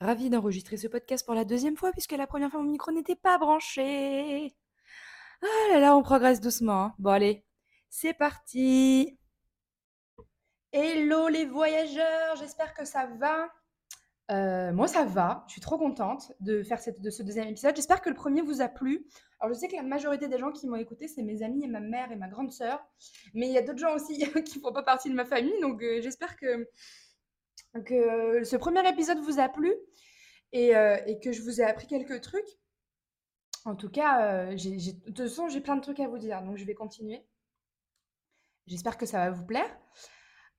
Ravie d'enregistrer ce podcast pour la deuxième fois puisque la première fois mon micro n'était pas branché. Ah là là, on progresse doucement. hein. Bon allez, c'est parti. Hello les voyageurs, j'espère que ça va. Euh, moi ça va, je suis trop contente de faire cette- de ce deuxième épisode. J'espère que le premier vous a plu. Alors je sais que la majorité des gens qui m'ont écouté, c'est mes amis et ma mère et ma grande sœur. Mais il y a d'autres gens aussi qui ne font pas partie de ma famille. Donc euh, j'espère que, que ce premier épisode vous a plu et, euh, et que je vous ai appris quelques trucs. En tout cas, euh, de toute façon, j'ai plein de trucs à vous dire, donc je vais continuer. J'espère que ça va vous plaire.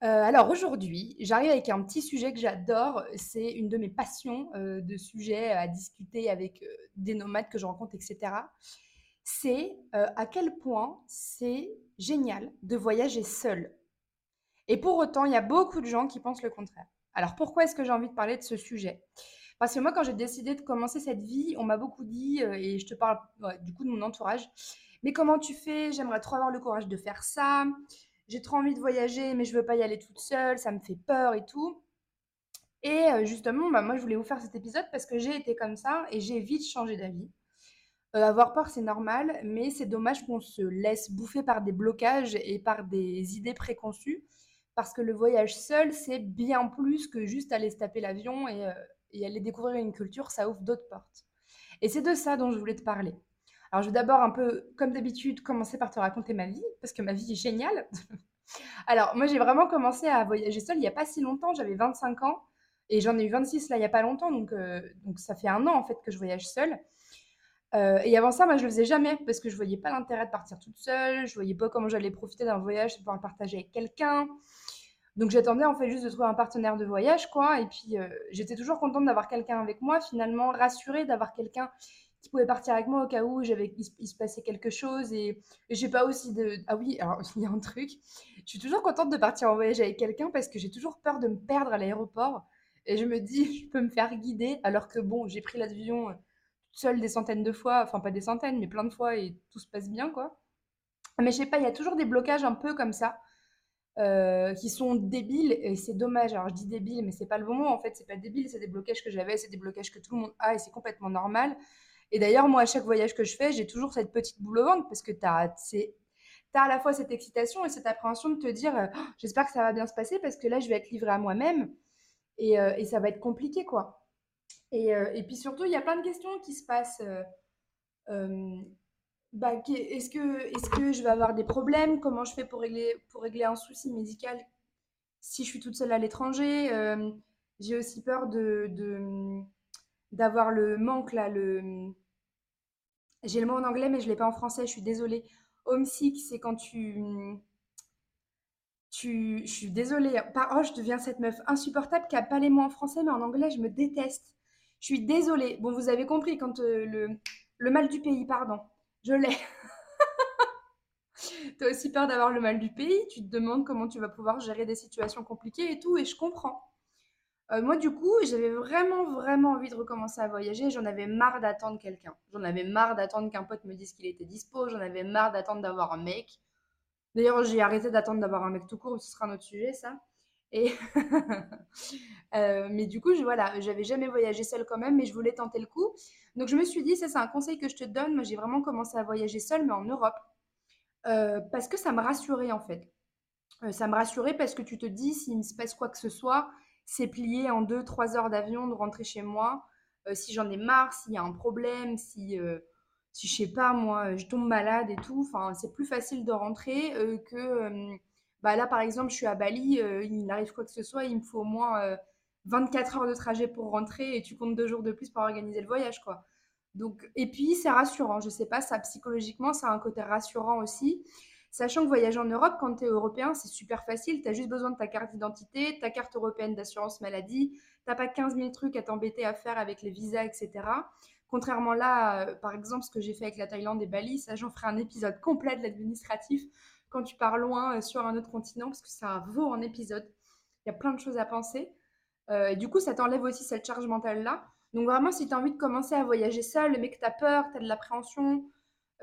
Euh, alors aujourd'hui, j'arrive avec un petit sujet que j'adore. C'est une de mes passions euh, de sujets à discuter avec euh, des nomades que je rencontre, etc. C'est euh, à quel point c'est génial de voyager seul. Et pour autant, il y a beaucoup de gens qui pensent le contraire. Alors pourquoi est-ce que j'ai envie de parler de ce sujet? Parce que moi, quand j'ai décidé de commencer cette vie, on m'a beaucoup dit, euh, et je te parle du coup de mon entourage, mais comment tu fais? J'aimerais trop avoir le courage de faire ça. J'ai trop envie de voyager, mais je veux pas y aller toute seule, ça me fait peur et tout. Et euh, justement, bah, moi, je voulais vous faire cet épisode parce que j'ai été comme ça et j'ai vite changé d'avis. Euh, avoir peur, c'est normal, mais c'est dommage qu'on se laisse bouffer par des blocages et par des idées préconçues, parce que le voyage seul, c'est bien plus que juste aller se taper l'avion et, euh, et aller découvrir une culture, ça ouvre d'autres portes. Et c'est de ça dont je voulais te parler. Alors, je vais d'abord un peu, comme d'habitude, commencer par te raconter ma vie, parce que ma vie est géniale. Alors, moi, j'ai vraiment commencé à voyager seule il n'y a pas si longtemps, j'avais 25 ans, et j'en ai eu 26 là, il n'y a pas longtemps, donc, euh, donc ça fait un an en fait que je voyage seule. Euh, et avant ça, moi, je le faisais jamais parce que je voyais pas l'intérêt de partir toute seule. Je voyais pas comment j'allais profiter d'un voyage et pouvoir le partager avec quelqu'un. Donc j'attendais en fait juste de trouver un partenaire de voyage, quoi. Et puis euh, j'étais toujours contente d'avoir quelqu'un avec moi, finalement rassurée d'avoir quelqu'un qui pouvait partir avec moi au cas où j'avais il, se- passait quelque chose. Et, et j'ai pas aussi de ah oui, alors il y a un truc. Je suis toujours contente de partir en voyage avec quelqu'un parce que j'ai toujours peur de me perdre à l'aéroport. Et je me dis, je peux me faire guider, alors que bon, j'ai pris l'avion euh, seule des centaines de fois, enfin pas des centaines, mais plein de fois et tout se passe bien, quoi. Mais je sais pas, il y a toujours des blocages un peu comme ça, euh, qui sont débiles et c'est dommage. Alors je dis débile, mais c'est pas le bon mot en fait, c'est pas débile, c'est des blocages que j'avais, c'est des blocages que tout le monde a et c'est complètement normal. Et d'ailleurs, moi, à chaque voyage que je fais, j'ai toujours cette petite boule au ventre parce que c'est, t'as à la fois cette excitation et cette appréhension de te dire, euh, Oh, j'espère que ça va bien se passer parce que là, je vais être livrée à moi-même et, euh, et ça va être compliqué, quoi. Et, et puis surtout, il y a plein de questions qui se passent. Bah, est-ce que, je vais avoir des problèmes? Comment je fais pour régler, un souci médical? Si je suis toute seule à l'étranger? Euh, j'ai aussi peur d'avoir le manque, là, le... J'ai le mot en anglais, mais je ne l'ai pas en français, je suis désolée. Homesick, c'est quand tu... Je suis désolée. Oh, je deviens cette meuf insupportable qui n'a pas les mots en français, mais en anglais, je me déteste. Je suis désolée. Bon, vous avez compris, quand euh, le mal du pays, pardon. Je l'ai. T'as aussi peur d'avoir le mal du pays, tu te demandes comment tu vas pouvoir gérer des situations compliquées et tout, et je comprends. Euh, moi, du coup, j'avais vraiment, vraiment envie de recommencer à voyager. J'en avais marre d'attendre quelqu'un. J'en avais marre d'attendre qu'un pote me dise qu'il était dispo. J'en avais marre d'attendre d'avoir un mec. D'ailleurs, j'ai arrêté d'attendre d'avoir un mec tout court, ce sera un autre sujet, ça. Et Euh, mais du coup, je, voilà, j'avais jamais voyagé seule quand même, mais je voulais tenter le coup. Donc, je me suis dit, ça, c'est un conseil que je te donne. Moi, j'ai vraiment commencé à voyager seule, mais en Europe. Euh, parce que ça me rassurait en fait. Euh, ça me rassurait parce que tu te dis, s'il me se passe quoi que ce soit, c'est plié en deux, trois heures d'avion de rentrer chez moi. Si j'en ai marre, s'il y a un problème, si, si je sais pas, moi, je tombe malade et tout, enfin, c'est plus facile de rentrer que. Euh, bah là, par exemple, je suis à Bali, euh, il arrive quoi que ce soit, il me faut au moins euh, 24 heures de trajet pour rentrer et tu comptes deux jours de plus pour organiser le voyage, quoi. Donc, et puis, c'est rassurant. Je sais pas, ça psychologiquement, ça a un côté rassurant aussi. Sachant que voyager en Europe, quand tu es européen, c'est super facile. Tu as juste besoin de ta carte d'identité, ta carte européenne d'assurance maladie. Tu pas 15 000 trucs à t'embêter à faire avec les visas, etc. Contrairement là, euh, par exemple, ce que j'ai fait avec la Thaïlande et Bali, ça, j'en ferai un épisode complet de l'administratif quand tu pars loin euh, sur un autre continent, parce que ça vaut un épisode. Il y a plein de choses à penser. Euh, et du coup, ça t'enlève aussi cette charge mentale-là. Donc vraiment, si tu as envie de commencer à voyager seul, mais que tu as peur, tu as de l'appréhension,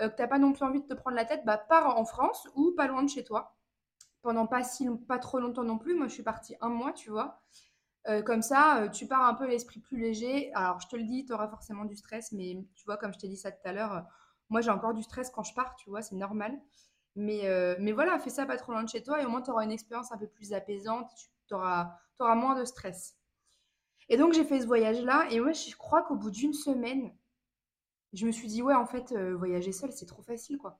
euh, que tu n'as pas non plus envie de te prendre la tête, bah pars en France ou pas loin de chez toi. Pendant pas, si, pas trop longtemps non plus. Moi, je suis partie un mois, tu vois. Comme ça, tu pars un peu l'esprit plus léger. Alors, je te le dis, tu auras forcément du stress, mais tu vois, comme je t'ai dit ça tout à l'heure, moi j'ai encore du stress quand je pars, tu vois, c'est normal. Mais, euh, mais voilà, fais ça pas trop loin de chez toi et au moins tu auras une expérience un peu plus apaisante, tu auras, moins de stress. Et donc j'ai fait ce voyage-là et moi je crois qu'au bout d'une semaine, je me suis dit, ouais, en fait, euh, voyager seul, c'est trop facile, quoi.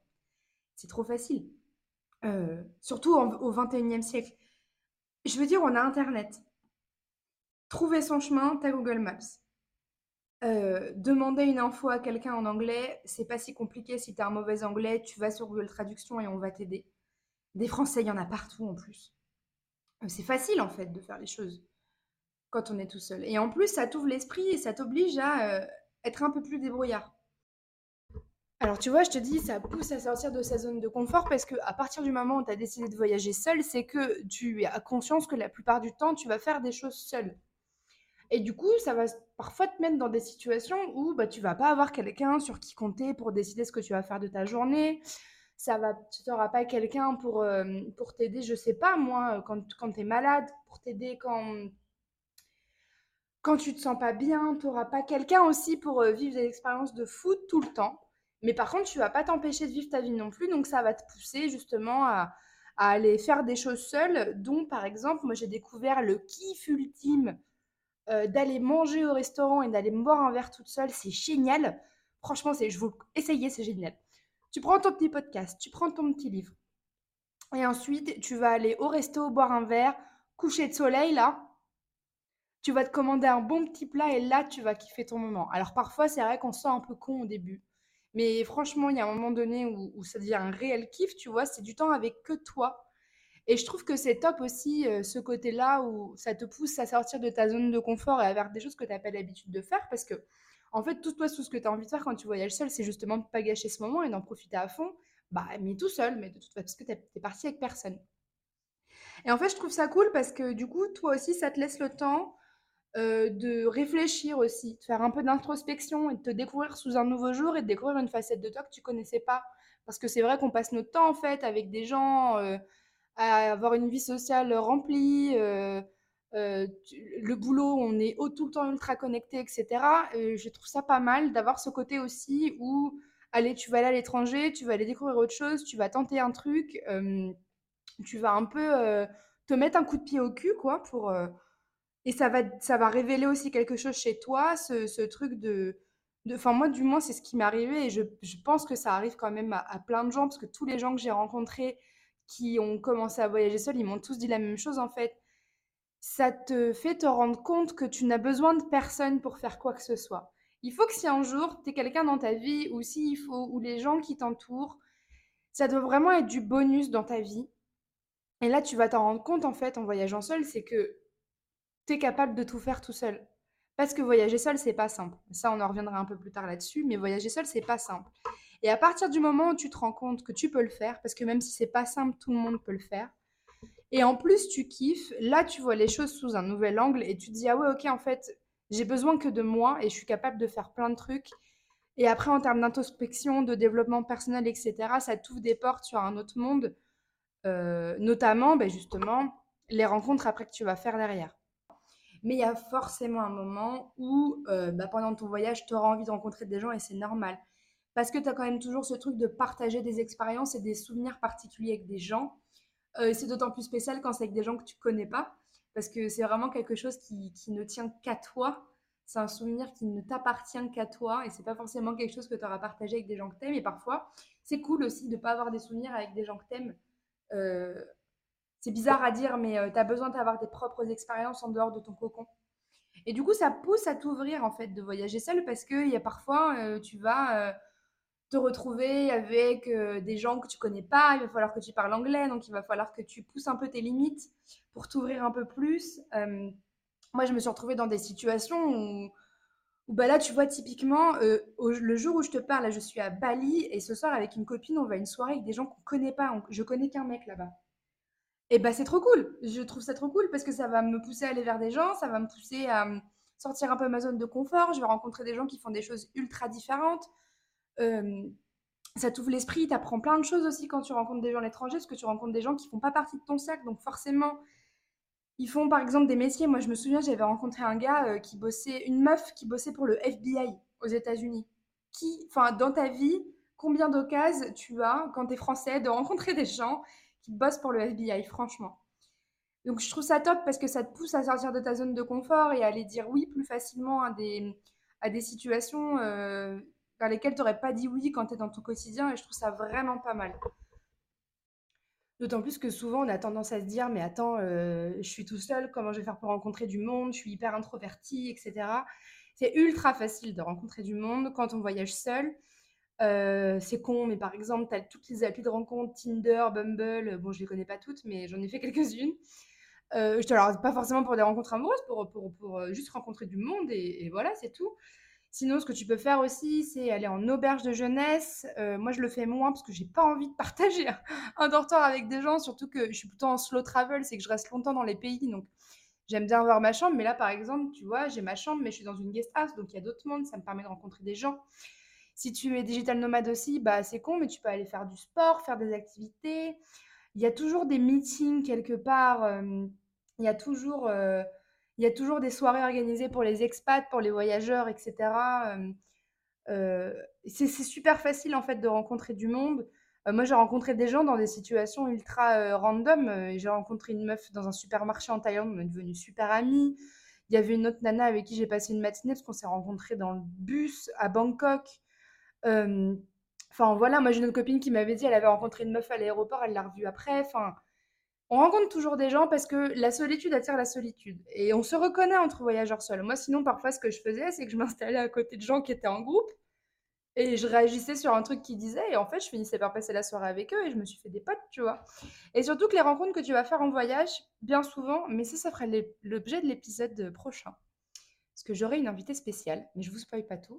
C'est trop facile. Euh, surtout au 21e siècle. Je veux dire, on a Internet. Trouver son chemin, t'as Google Maps. Euh, demander une info à quelqu'un en anglais, c'est pas si compliqué. Si t'as un mauvais anglais, tu vas sur Google Traduction et on va t'aider. Des Français, il y en a partout en plus. Euh, C'est facile en fait de faire les choses quand on est tout seul. Et en plus, ça t'ouvre l'esprit et ça t'oblige à euh, être un peu plus débrouillard. Alors tu vois, je te dis, ça pousse à sortir de sa zone de confort parce que à partir du moment où tu as décidé de voyager seul, c'est que tu as conscience que la plupart du temps, tu vas faire des choses seul. Et du coup, ça va parfois te mettre dans des situations où bah, tu vas pas avoir quelqu'un sur qui compter pour décider ce que tu vas faire de ta journée. Ça va, tu n'auras pas quelqu'un pour, pour t'aider, je sais pas moi, quand, quand tu es malade, pour t'aider quand, quand tu te sens pas bien, tu n'auras pas quelqu'un aussi pour vivre des expériences de foot tout le temps. Mais par contre, tu vas pas t'empêcher de vivre ta vie non plus, donc ça va te pousser justement à, à aller faire des choses seules, dont par exemple, moi j'ai découvert le kiff ultime euh, d'aller manger au restaurant et d'aller boire un verre toute seule, c'est génial. Franchement, c'est, je vous essayez, c'est génial. Tu prends ton petit podcast, tu prends ton petit livre, et ensuite tu vas aller au resto boire un verre, coucher de soleil là, tu vas te commander un bon petit plat et là, tu vas kiffer ton moment. Alors parfois, c'est vrai qu'on se sent un peu con au début. Mais franchement, il y a un moment donné où ça devient un réel kiff, tu vois, c'est du temps avec que toi. Et je trouve que c'est top aussi euh, ce côté-là où ça te pousse à sortir de ta zone de confort et à faire des choses que tu n'as pas l'habitude de faire parce que, en fait, tout tout ce que tu as envie de faire quand tu voyages seul, c'est justement de pas gâcher ce moment et d'en profiter à fond. Bah, mais tout seul, mais de toute façon, parce que tu es parti avec personne. Et en fait, je trouve ça cool parce que du coup, toi aussi, ça te laisse le temps euh, de réfléchir aussi, de faire un peu d'introspection et de te découvrir sous un nouveau jour et de découvrir une facette de toi que tu connaissais pas. Parce que c'est vrai qu'on passe notre temps en fait avec des gens, euh, à avoir une vie sociale remplie, euh, euh, le boulot, on est tout le temps ultra connecté, etc. Et je trouve ça pas mal d'avoir ce côté aussi où, allez, tu vas aller à l'étranger, tu vas aller découvrir autre chose, tu vas tenter un truc, euh, tu vas un peu euh, te mettre un coup de pied au cul, quoi, pour, euh, et ça va, ça va révéler aussi quelque chose chez toi, ce, truc de... Enfin, moi, du moins, c'est ce qui m'est arrivé et je, pense que ça arrive quand même à plein de gens parce que tous les gens que j'ai rencontrés qui ont commencé à voyager seuls, ils m'ont tous dit la même chose en fait. Ça te fait te rendre compte que tu n'as besoin de personne pour faire quoi que ce soit. Il faut que si un jour, tu es quelqu'un dans ta vie ou si il faut, ou les gens qui t'entourent, ça doit vraiment être du bonus dans ta vie. Et là, tu vas t'en rendre compte en fait en voyageant seul, c'est que tu es capable de tout faire tout seul. Parce que voyager seul, c'est pas simple. Ça, on en reviendra un peu plus tard là-dessus, mais voyager seul, c'est pas simple. Et à partir du moment où tu te rends compte que tu peux le faire, parce que même si c'est pas simple, tout le monde peut le faire, et en plus tu kiffes, là tu vois les choses sous un nouvel angle et tu te dis ah ouais ok en fait j'ai besoin que de moi et je suis capable de faire plein de trucs. Et après en termes d'introspection, de développement personnel, etc., ça t'ouvre des portes sur un autre monde, euh, notamment ben, justement les rencontres après que tu vas faire derrière. Mais il y a forcément un moment où, euh, bah, pendant ton voyage, tu auras envie de rencontrer des gens et c'est normal. Parce que tu as quand même toujours ce truc de partager des expériences et des souvenirs particuliers avec des gens. Euh, c'est d'autant plus spécial quand c'est avec des gens que tu connais pas. Parce que c'est vraiment quelque chose qui, qui ne tient qu'à toi. C'est un souvenir qui ne t'appartient qu'à toi. Et c'est pas forcément quelque chose que tu auras partagé avec des gens que tu aimes. Et parfois, c'est cool aussi de pas avoir des souvenirs avec des gens que tu aimes. Euh, c'est bizarre à dire, mais tu as besoin d'avoir tes propres expériences en dehors de ton cocon. Et du coup, ça pousse à t'ouvrir en fait de voyager seul parce qu'il y a parfois, euh, tu vas euh, te retrouver avec euh, des gens que tu connais pas, il va falloir que tu parles anglais, donc il va falloir que tu pousses un peu tes limites pour t'ouvrir un peu plus. Euh, moi, je me suis retrouvée dans des situations où, bah là, tu vois, typiquement, euh, le jour où je te parle, là, je suis à Bali et ce soir, avec une copine, on va à une soirée avec des gens qu'on connaît pas. On- je connais qu'un mec là-bas. Et bah, c'est trop cool. Je trouve ça trop cool parce que ça va me pousser à aller vers des gens, ça va me pousser à euh, sortir un peu ma zone de confort. Je vais rencontrer des gens qui font des choses ultra différentes. Ça t'ouvre l'esprit, tu apprends plein de choses aussi quand tu rencontres des gens à l'étranger, parce que tu rencontres des gens qui font pas partie de ton cercle. Donc forcément, Ils font par exemple des métiers. Moi, je me souviens, j'avais rencontré un gars euh, qui bossait, une meuf qui bossait pour le FBI aux États-Unis. Qui, enfin, dans ta vie, combien d'occasions tu as, quand tu es français, de rencontrer des gens qui bossent pour le FBI, franchement? Donc, je trouve ça top parce que ça te pousse à sortir de ta zone de confort et à aller dire oui plus facilement à des, à des situations euh, dans lesquelles tu n'aurais pas dit oui quand tu es dans ton quotidien. Et je trouve ça vraiment pas mal. D'autant plus que souvent, on a tendance à se dire, mais attends, euh, je suis tout seul, comment je vais faire pour rencontrer du monde? Je suis hyper introverti, etc. C'est ultra facile de rencontrer du monde quand on voyage seul. Euh, c'est con, mais par exemple, tu as toutes les applis de rencontre, Tinder, Bumble, bon, je les connais pas toutes, mais j'en ai fait quelques-unes. Euh, je te alors, pas forcément pour des rencontres amoureuses, pour, pour, pour juste rencontrer du monde, et voilà, c'est tout. Sinon, ce que tu peux faire aussi, c'est aller en auberge de jeunesse. Euh, moi, je le fais moins parce que j'ai pas envie de partager un dortoir avec des gens, surtout que je suis plutôt en slow travel, c'est que je reste longtemps dans les pays, donc j'aime bien avoir ma chambre. Mais là, par exemple, tu vois, j'ai ma chambre, mais je suis dans une guest house, donc il y a d'autres mondes, ça me permet de rencontrer des gens. Si tu es digital nomade aussi, bah c'est con, mais tu peux aller faire du sport, faire des activités. Il y a toujours des meetings quelque part. Euh, il y a toujours euh, il y a toujours des soirées organisées pour les expats, pour les voyageurs, etc. c'est super facile en fait de rencontrer du monde. moi, j'ai rencontré des gens dans des situations ultra random. j'ai rencontré une meuf dans un supermarché en Thaïlande, on est devenus super amis. Il y avait une autre nana avec qui j'ai passé une matinée parce qu'on s'est rencontrés dans le bus à Bangkok. Enfin voilà, moi j'ai une copine qui m'avait dit elle avait rencontré une meuf à l'aéroport, elle l'a revue après. Enfin, on rencontre toujours des gens parce que la solitude attire la solitude. Et on se reconnaît entre voyageurs seuls. Moi, sinon, parfois, ce que je faisais, c'est que je m'installais à côté de gens qui étaient en groupe et je réagissais sur un truc qu'ils disaient. Et en fait, je finissais par passer la soirée avec eux et je me suis fait des potes, tu vois. Et surtout que les rencontres que tu vas faire en voyage, bien souvent, mais ça, ça fera l'objet de l'épisode prochain. Parce que j'aurai une invitée spéciale, mais je vous spoil pas tout.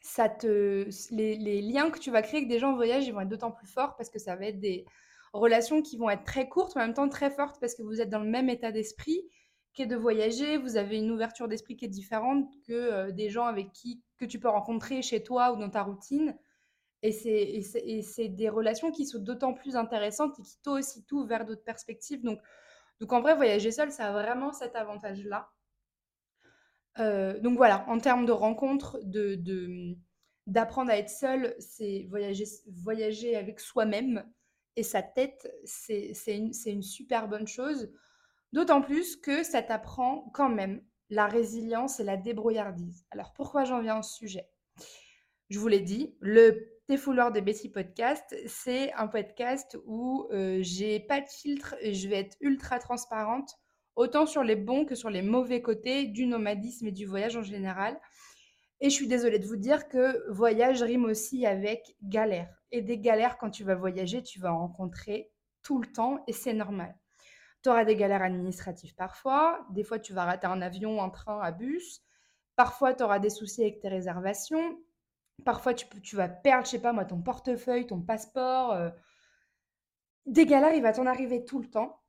Ça te, les, les, liens que tu vas créer avec des gens en voyage, ils vont être d'autant plus forts parce que ça va être des, relations qui vont être très courtes, mais en même temps très fortes parce que vous êtes dans le même état d'esprit qu'est de voyager. Vous avez une ouverture d'esprit qui est différente que euh, des gens avec qui que tu peux rencontrer chez toi ou dans ta routine. Et c'est des relations qui sont d'autant plus intéressantes et qui toi aussi tout vers d'autres perspectives. Donc, donc en vrai, voyager seul, ça a vraiment cet avantage-là. Euh, donc voilà, en termes de rencontres, de, d'apprendre à être seul, c'est voyager, voyager avec soi-même et sa tête, c'est une, super bonne chose. D'autant plus que ça t'apprend quand même la résilience et la débrouillardise. Alors pourquoi j'en viens au sujet? Je vous l'ai dit, le Défouleur de Betty podcast, c'est un podcast où euh, j'ai pas de filtre et je vais être ultra transparente, autant sur les bons que sur les mauvais côtés du nomadisme et du voyage en général. Et je suis désolée de vous dire que voyage rime aussi avec galère. Et des galères, quand tu vas voyager, tu vas en rencontrer tout le temps et c'est normal. Tu auras des galères administratives parfois. Des fois, tu vas rater un avion, un train, un bus. Parfois, tu auras des soucis avec tes réservations. Parfois, tu, tu vas perdre, je sais pas moi, ton portefeuille, ton passeport. Euh. Des galères, il va t'en arriver tout le temps.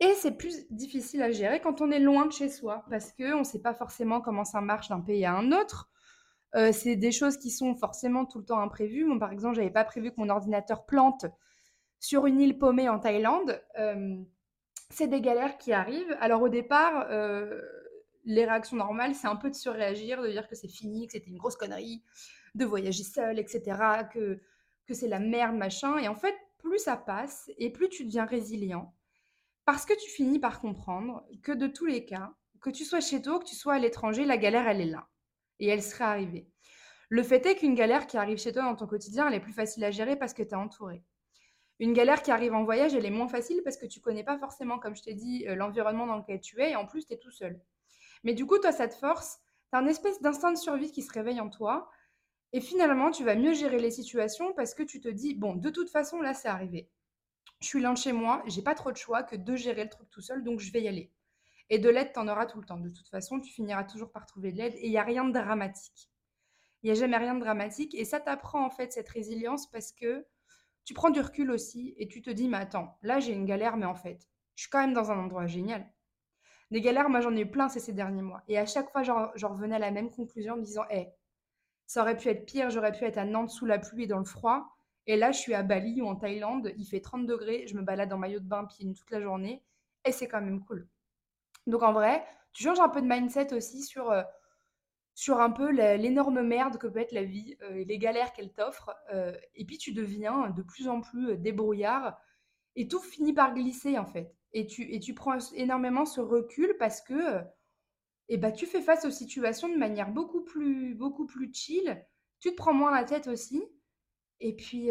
Et c'est plus difficile à gérer quand on est loin de chez soi, parce qu'on ne sait pas forcément comment ça marche d'un pays à un autre. Euh, c'est des choses qui sont forcément tout le temps imprévues. Par exemple, j'avais pas prévu que mon ordinateur plante sur une île paumée en Thaïlande. Euh, c'est des galères qui arrivent. Alors au départ, euh, les réactions normales, c'est un peu de surréagir, de dire que c'est fini, que c'était une grosse connerie, de voyager seul, etc., que, que c'est la merde, machin. Et en fait, plus ça passe et plus tu deviens résilient parce que tu finis par comprendre que de tous les cas, que tu sois chez toi, que tu sois à l'étranger, la galère, elle est là. Et elle serait arrivée. Le fait est qu'une galère qui arrive chez toi dans ton quotidien, elle est plus facile à gérer parce que tu es entouré. Une galère qui arrive en voyage, elle est moins facile parce que tu connais pas forcément, comme je t'ai dit, euh, l'environnement dans lequel tu es et en plus, tu es tout seul. Mais du coup, toi, ça te force, tu as un espèce d'instinct de survie qui se réveille en toi et finalement, tu vas mieux gérer les situations parce que tu te dis, bon, de toute façon, là, c'est arrivé je suis loin de chez moi, j'ai pas trop de choix que de gérer le truc tout seul, donc je vais y aller. Et de l'aide, tu en auras tout le temps. De toute façon, tu finiras toujours par trouver de l'aide et il n'y a rien de dramatique. Il n'y a jamais rien de dramatique et ça t'apprend en fait cette résilience parce que tu prends du recul aussi et tu te dis, mais attends, là j'ai une galère, mais en fait, je suis quand même dans un endroit génial. Des galères, moi j'en ai eu plein ces, derniers mois. Et à chaque fois, j'en revenais à la même conclusion en me disant, hé, ça aurait pu être pire, j'aurais pu être à Nantes sous la pluie et dans le froid. Et là, je suis à Bali ou en Thaïlande, il fait 30 degrés, je me balade en maillot de bain pieds toute la journée et c'est quand même cool. Donc en vrai, tu changes un peu de mindset aussi sur, euh, un peu l'énorme merde que peut être la vie euh, et les galères qu'elle t'offre. Euh, et puis tu deviens de plus en plus débrouillard et tout finit par glisser en fait. Et tu, et tu prends énormément ce recul parce que et bah, tu fais face aux situations de manière beaucoup plus, beaucoup plus chill. Tu te prends moins la tête aussi. Et puis,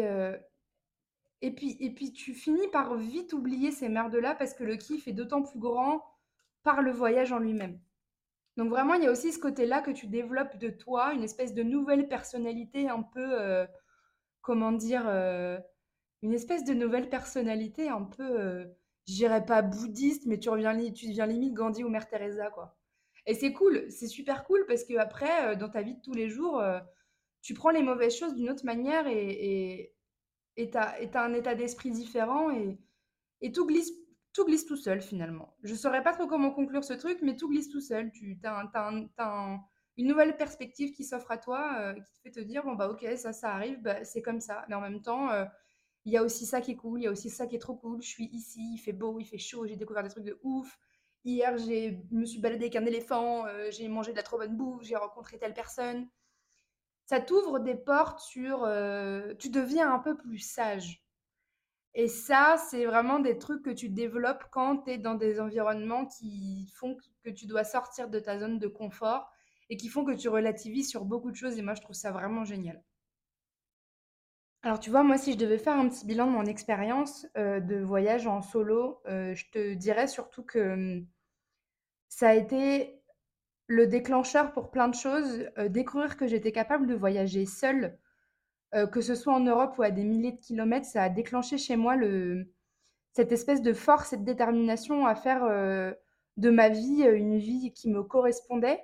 et puis, et puis tu finis par vite oublier ces merdes-là parce que le kiff est d'autant plus grand par le voyage en lui-même. Donc vraiment, il y a aussi ce côté-là que tu développes de toi, une espèce de nouvelle personnalité un peu, euh, comment dire, euh, une espèce de nouvelle personnalité un peu, euh, je dirais pas bouddhiste, mais tu, reviens, tu deviens limite Gandhi ou Mère Teresa, quoi. Et c'est cool, c'est super cool parce que après, dans ta vie de tous les jours, tu prends les mauvaises choses d'une autre manière et, et tu as, un état d'esprit différent et, et tout, glisse, tout glisse tout seul finalement. Je ne saurais pas trop comment conclure ce truc, mais tout glisse tout seul. Tu as, une nouvelle perspective qui s'offre à toi, euh, qui te fait te dire, bon bah ok, ça, ça arrive, bah, c'est comme ça. Mais en même temps, euh, il y a aussi ça qui est cool, il y a aussi ça qui est trop cool. Je suis ici, il fait beau, il fait chaud, j'ai découvert des trucs de ouf. Hier, je me suis baladée avec un éléphant, euh, j'ai mangé de la trop bonne bouffe, j'ai rencontré telle personne ça t'ouvre des portes sur... Tu deviens un peu plus sage. Et ça, c'est vraiment des trucs que tu développes quand tu es dans des environnements qui font que tu dois sortir de ta zone de confort et qui font que tu relativises sur beaucoup de choses. Et moi, je trouve ça vraiment génial. Alors, tu vois, moi, si je devais faire un petit bilan de mon expérience euh, de voyage en solo, euh, je te dirais surtout que hum, ça a été le déclencheur pour plein de choses, euh, découvrir que j'étais capable de voyager seule, euh, que ce soit en Europe ou à des milliers de kilomètres, ça a déclenché chez moi cette espèce de force et de détermination à faire, euh, de ma vie, une vie qui me correspondait.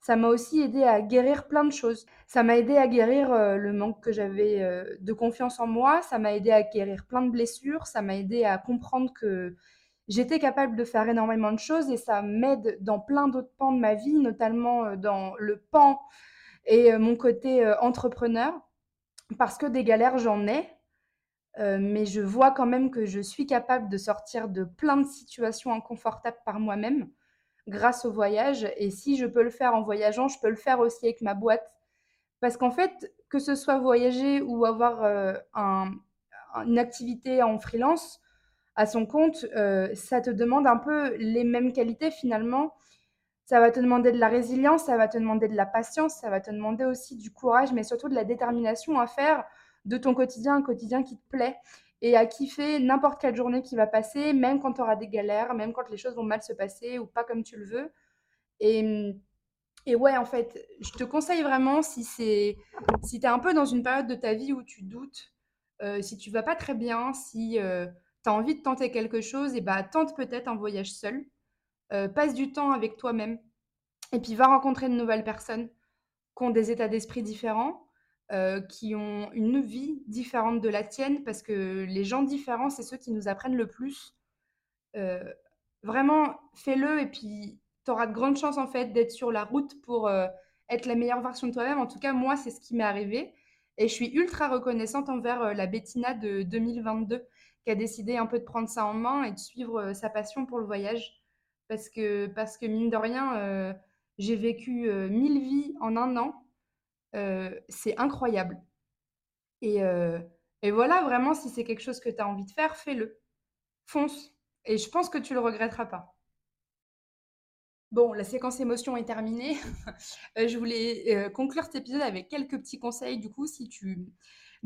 Ça m'a aussi aidé à guérir plein de choses. Ça m'a aidé à guérir, le manque que j'avais, de confiance en moi, ça m'a aidé à guérir plein de blessures, ça m'a aidé à comprendre que j'étais capable de faire énormément de choses et ça m'aide dans plein d'autres pans de ma vie, notamment euh, dans le pan et euh, mon côté euh, entrepreneur, parce que des galères, j'en ai, mais je vois quand même que je suis capable de sortir de plein de situations inconfortables par moi-même grâce au voyage. Et si je peux le faire en voyageant, je peux le faire aussi avec ma boîte. Parce qu'en fait, que ce soit voyager ou avoir une activité en freelance, à son compte, euh, ça te demande un peu les mêmes qualités finalement. Ça va te demander de la résilience, ça va te demander de la patience, ça va te demander aussi du courage, mais surtout de la détermination à faire de ton quotidien un quotidien qui te plaît et à kiffer n'importe quelle journée qui va passer, même quand tu auras des galères, même quand les choses vont mal se passer ou pas comme tu le veux. Et, ouais, en fait, je te conseille vraiment, si c'est si tu es un peu dans une période de ta vie où tu doutes, euh, si tu vas pas très bien, si... Euh, tu as envie de tenter quelque chose, et bah tente peut-être un voyage seul. Euh, passe du temps avec toi-même. Et puis va rencontrer de nouvelles personnes qui ont des états d'esprit différents, euh, qui ont une vie différente de la tienne, parce que les gens différents, c'est ceux qui nous apprennent le plus. Euh, vraiment, fais-le et puis tu auras de grandes chances en fait d'être sur la route pour être la meilleure version de toi-même. En tout cas, moi, c'est ce qui m'est arrivé. Et je suis ultra reconnaissante envers la Bettina de 2022 qui a décidé un peu de prendre ça en main et de suivre sa passion pour le voyage. Parce que, parce que mine de rien, euh, j'ai vécu euh, mille vies en un an. c'est incroyable. Et, et, voilà, vraiment, si c'est quelque chose que tu as envie de faire, fais-le. Fonce. Et je pense que tu le regretteras pas. Bon, la séquence émotion est terminée. je voulais conclure cet épisode avec quelques petits conseils. Du coup, si tu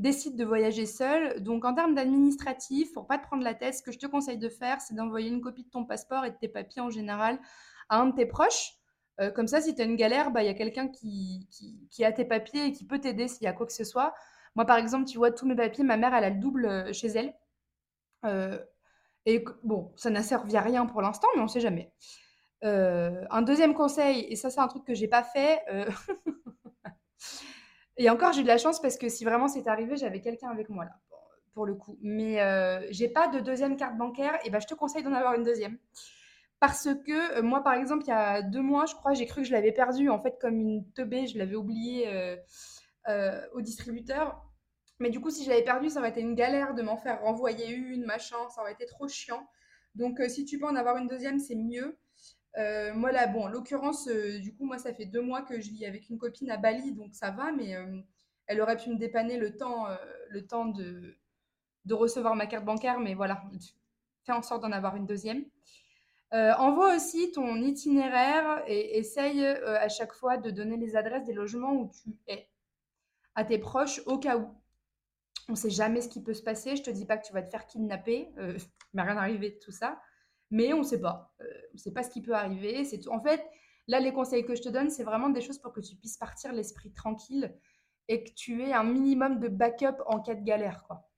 décide de voyager seul. Donc, en termes d'administratif, pour pas te prendre la tête, ce que je te conseille de faire, c'est d'envoyer une copie de ton passeport et de tes papiers en général à un de tes proches. Euh, comme ça, si tu as une galère, bah, il y a quelqu'un qui, qui, a tes papiers et qui peut t'aider s'il y a quoi que ce soit. Moi, par exemple, tu vois, tous mes papiers, ma mère, elle a le double euh, chez elle. Euh, et bon, ça n'a servi à rien pour l'instant, mais on ne sait jamais. un deuxième conseil, et ça, c'est un truc que j'ai pas fait. Et encore, j'ai eu de la chance parce que si vraiment c'est arrivé, j'avais quelqu'un avec moi là, pour le coup. Mais euh, j'ai pas de deuxième carte bancaire, et ben je te conseille d'en avoir une deuxième. Parce que euh, moi, par exemple, il y a deux mois, je crois, j'ai cru que je l'avais perdu en fait comme une teubée, je l'avais oublié euh, euh, au distributeur. Mais du coup, si je l'avais perdu, ça aurait été une galère de m'en faire renvoyer une, machin, ça aurait été trop chiant. Donc, si tu peux en avoir une deuxième, c'est mieux. Moi, là, bon, en l'occurrence, du coup, moi, ça fait deux mois que je vis avec une copine à Bali, donc ça va, mais elle aurait pu me dépanner le temps, le temps de, recevoir ma carte bancaire, mais voilà, fais en sorte d'en avoir une deuxième. Euh, envoie aussi ton itinéraire et essaye euh, à chaque fois de donner les adresses des logements où tu es à tes proches au cas où. On ne sait jamais ce qui peut se passer. Je te dis pas que tu vas te faire kidnapper, euh, il m'est rien arrivé de tout ça, mais on ne sait pas. on ne sait pas ce qui peut arriver. C'est En fait, là, les conseils que je te donne, c'est vraiment des choses pour que tu puisses partir l'esprit tranquille et que tu aies un minimum de backup en cas de galère, quoi.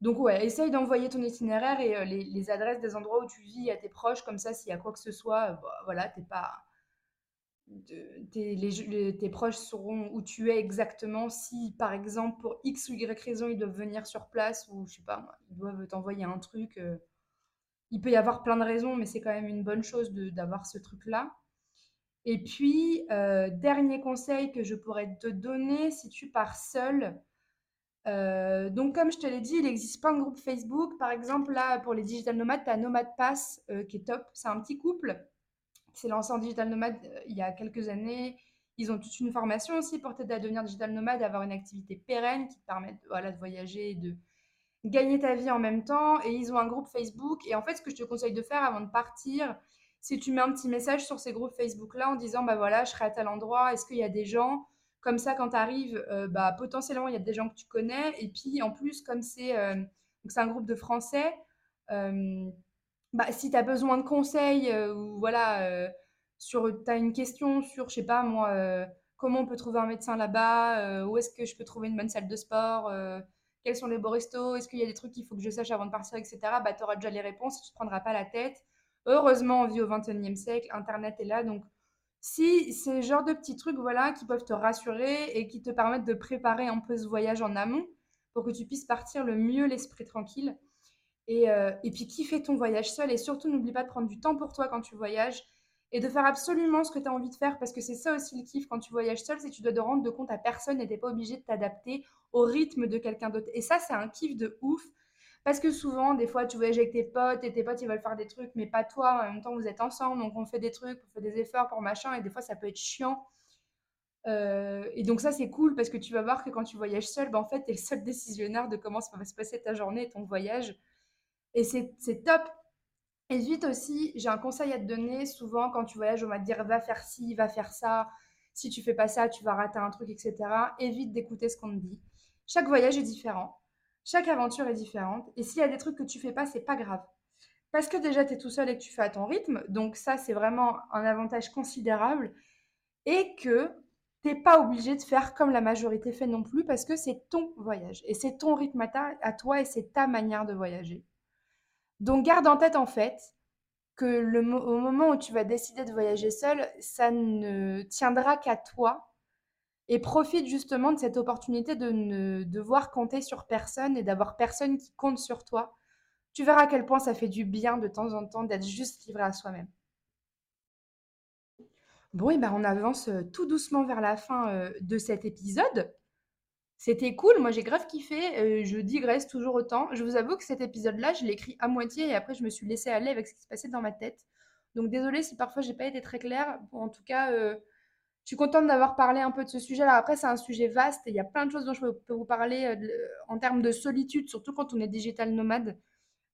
Donc ouais, essaye d'envoyer ton itinéraire et euh, les, adresses des endroits où tu vis à tes proches, comme ça, s'il y a quoi que ce soit, euh, bah, voilà, t'es pas... tes, proches sauront où tu es exactement. Si, par exemple, pour X ou Y raison, ils doivent venir sur place ou, je sais pas, ils doivent t'envoyer un truc. Euh, il peut y avoir plein de raisons, mais c'est quand même une bonne chose d'avoir ce truc-là. Et puis, dernier conseil que je pourrais te donner, si tu pars seul, euh, donc, comme je te l'ai dit, il existe plein de groupes Facebook. Par exemple, là, pour les digital nomades, tu as Nomad Pass euh, qui est top. C'est un petit couple qui s'est lancé en digital nomade euh, il y a quelques années. Ils ont toute une formation aussi pour t'aider à devenir digital nomade, à avoir une activité pérenne qui te permet voilà, de voyager et de gagner ta vie en même temps. Et ils ont un groupe Facebook. Et en fait, ce que je te conseille de faire avant de partir, c'est tu mets un petit message sur ces groupes Facebook-là en disant, bah voilà, je serai à tel endroit, est-ce qu'il y a des gens? Comme ça, quand tu arrives, euh, bah, potentiellement, il y a des gens que tu connais. Et puis, en plus, comme c'est euh, un groupe de Français, euh, bah, si tu as besoin de conseils ou voilà, sur, tu as une question sur, je sais pas moi, comment on peut trouver un médecin là-bas, où est-ce que je peux trouver une bonne salle de sport, quels sont les beaux restos, est-ce qu'il y a des trucs qu'il faut que je sache avant de partir, etc. Bah, tu auras déjà les réponses, tu ne te prendras pas la tête. Heureusement, on vit au 21e siècle, Internet est là, donc si c'est le genre de petits trucs voilà, qui peuvent te rassurer et qui te permettent de préparer un peu ce voyage en amont pour que tu puisses partir le mieux l'esprit tranquille. Et, euh, et puis kiffer ton voyage seul et surtout n'oublie pas de prendre du temps pour toi quand tu voyages et de faire absolument ce que tu as envie de faire parce que c'est ça aussi le kiff quand tu voyages seul, c'est que tu dois te rendre de compte à personne et tu pas obligé de t'adapter au rythme de quelqu'un d'autre. Et ça, c'est un kiff de ouf parce que souvent, des fois, tu voyages avec tes potes et tes potes, ils veulent faire des trucs, mais pas toi. En même temps, vous êtes ensemble, donc on fait des trucs, on fait des efforts pour machin, et des fois, ça peut être chiant. Euh, et donc ça, c'est cool parce que tu vas voir que quand tu voyages seul, ben, en fait, tu es le seul décisionnaire de comment ça va se passer ta journée ton voyage. Et c'est top. Évite aussi, j'ai un conseil à te donner, souvent quand tu voyages, on va te dire va faire ci, va faire ça. Si tu fais pas ça, tu vas rater un truc, etc. Évite d'écouter ce qu'on te dit. Chaque voyage est différent. Chaque aventure est différente. Et s'il y a des trucs que tu fais pas, c'est pas grave. Parce que déjà, tu es tout seul et que tu fais à ton rythme. Donc ça, c'est vraiment un avantage considérable. Et que tu n'es pas obligé de faire comme la majorité fait non plus parce que c'est ton voyage. Et c'est ton rythme à, toi et c'est ta manière de voyager. Donc garde en tête en fait que le, au moment où tu vas décider de voyager seul, ça ne tiendra qu'à toi et profite justement de cette opportunité de ne devoir compter sur personne et d'avoir personne qui compte sur toi. Tu verras à quel point ça fait du bien de temps en temps d'être juste livré à soi-même. Bon, et ben on avance euh, tout doucement vers la fin euh, de cet épisode. C'était cool, moi j'ai grave kiffé, euh, je digresse toujours autant. Je vous avoue que cet épisode-là, je l'ai écrit à moitié et après je me suis laissée aller avec ce qui se passait dans ma tête. Donc désolée si parfois j'ai pas été très claire. en tout cas, je suis contente d'avoir parlé un peu de ce sujet-là. Après, c'est un sujet vaste et il y a plein de choses dont je peux vous parler euh, en termes de solitude, surtout quand on est digital nomade.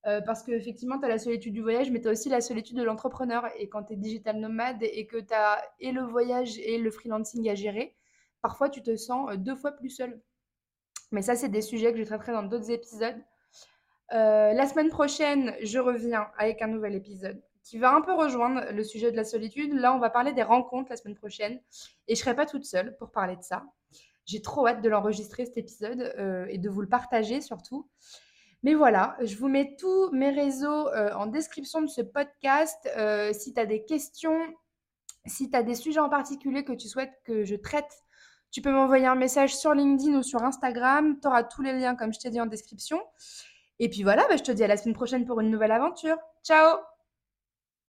Euh, parce qu'effectivement, tu as la solitude du voyage, mais tu as aussi la solitude de l'entrepreneur. Et quand tu es digital nomade et que tu as et le voyage et le freelancing à gérer, parfois tu te sens euh, deux fois plus seul. Mais ça, c'est des sujets que je traiterai dans d'autres épisodes. la semaine prochaine, je reviens avec un nouvel épisode qui va un peu rejoindre le sujet de la solitude. Là, on va parler des rencontres la semaine prochaine et je serai pas toute seule pour parler de ça. J'ai trop hâte de l'enregistrer cet épisode euh, et de vous le partager surtout. Mais voilà, je vous mets tous mes réseaux euh, en description de ce podcast. Euh, si tu as des questions, si tu as des sujets en particulier que tu souhaites que je traite, tu peux m'envoyer un message sur LinkedIn ou sur Instagram. Tu auras tous les liens, comme je t'ai dit, en description. Et puis voilà, bah, je te dis à la semaine prochaine pour une nouvelle aventure. Ciao